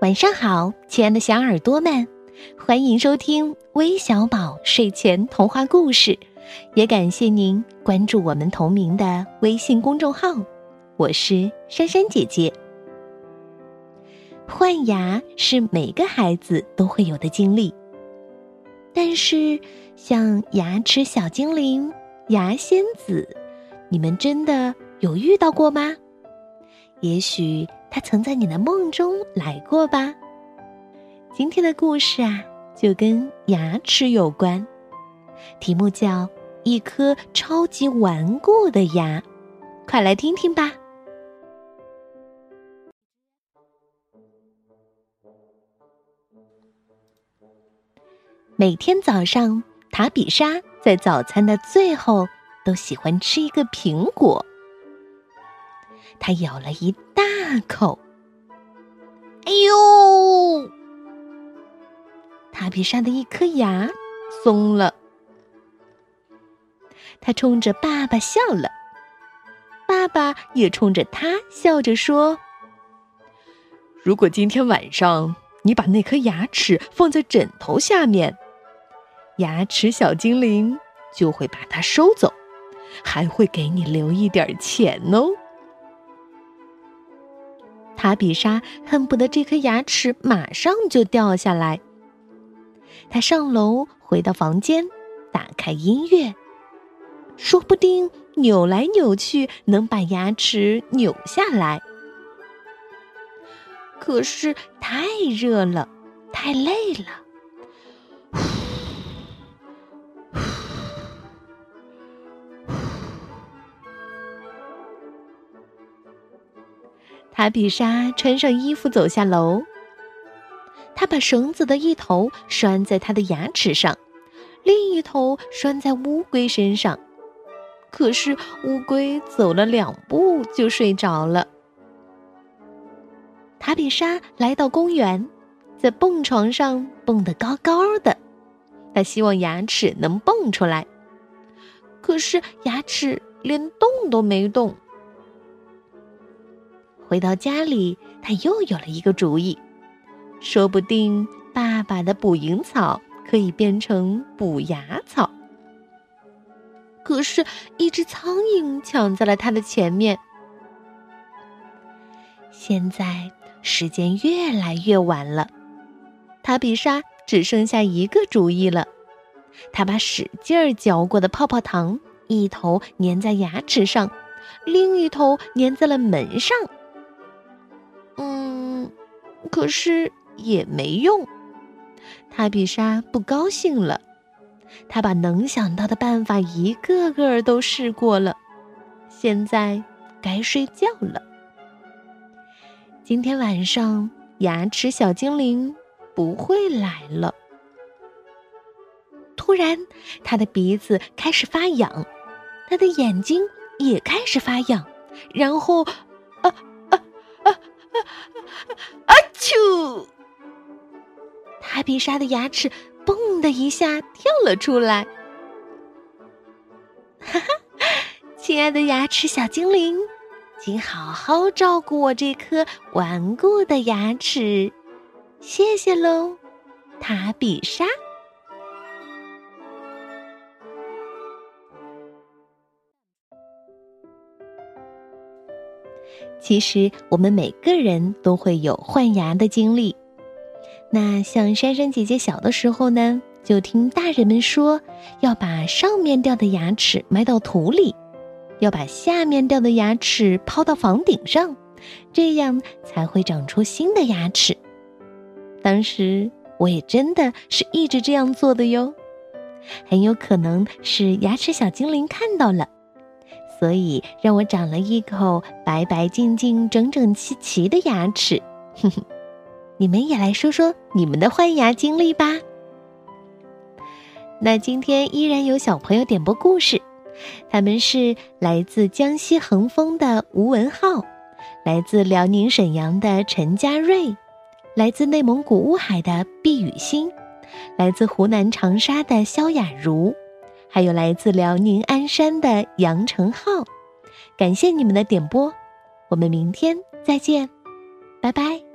晚上好，亲爱的小耳朵们，欢迎收听微小宝睡前童话故事，也感谢您关注我们同名的微信公众号。我是珊珊姐姐。换牙是每个孩子都会有的经历，但是像牙齿小精灵、牙仙子，你们真的有遇到过吗？也许。他曾在你的梦中来过吧？今天的故事啊，就跟牙齿有关，题目叫《一颗超级顽固的牙》，快来听听吧。每天早上，塔比莎在早餐的最后都喜欢吃一个苹果。他咬了一口，哎呦！塔比莎的一颗牙松了。他冲着爸爸笑了，爸爸也冲着他笑着说：“如果今天晚上你把那颗牙齿放在枕头下面，牙齿小精灵就会把它收走，还会给你留一点钱哦。”塔比莎恨不得这颗牙齿马上就掉下来。他上楼回到房间，打开音乐，说不定扭来扭去能把牙齿扭下来。可是太热了，太累了。塔比莎穿上衣服走下楼。她把绳子的一头拴在她的牙齿上，另一头拴在乌龟身上。可是乌龟走了两步就睡着了。塔比莎来到公园，在蹦床上蹦得高高的。她希望牙齿能蹦出来，可是牙齿连动都没动。回到家里，他又有了一个主意，说不定爸爸的捕蝇草可以变成补牙草。可是，一只苍蝇抢在了他的前面。现在时间越来越晚了，塔比莎只剩下一个主意了。他把使劲儿嚼过的泡泡糖一头粘在牙齿上，另一头粘在了门上。嗯可是也没用，塔比莎不高兴了。他把能想到的办法一个个都试过了，现在该睡觉了。今天晚上牙齿小精灵不会来了。突然，他的鼻子开始发痒，他的眼睛也开始发痒，然后，啊啊啊！啾！塔比莎的牙齿“嘣”的一下跳了出来。哈哈，亲爱的牙齿小精灵，请好好照顾我这颗顽固的牙齿，谢谢喽，塔比莎。其实我们每个人都会有换牙的经历。那像珊珊姐姐小的时候呢，就听大人们说，要把上面掉的牙齿埋到土里，要把下面掉的牙齿抛到房顶上，这样才会长出新的牙齿。当时我也真的是一直这样做的哟。很有可能是牙齿小精灵看到了。所以让我长了一口白白净净、整整齐齐的牙齿。哼哼，你们也来说说你们的换牙经历吧。那今天依然有小朋友点播故事，他们是来自江西恒丰的吴文浩，来自辽宁沈阳的陈佳瑞，来自内蒙古乌海的毕雨欣，来自湖南长沙的肖雅茹。还有来自辽宁鞍山的杨成浩，感谢你们的点播，我们明天再见，拜拜。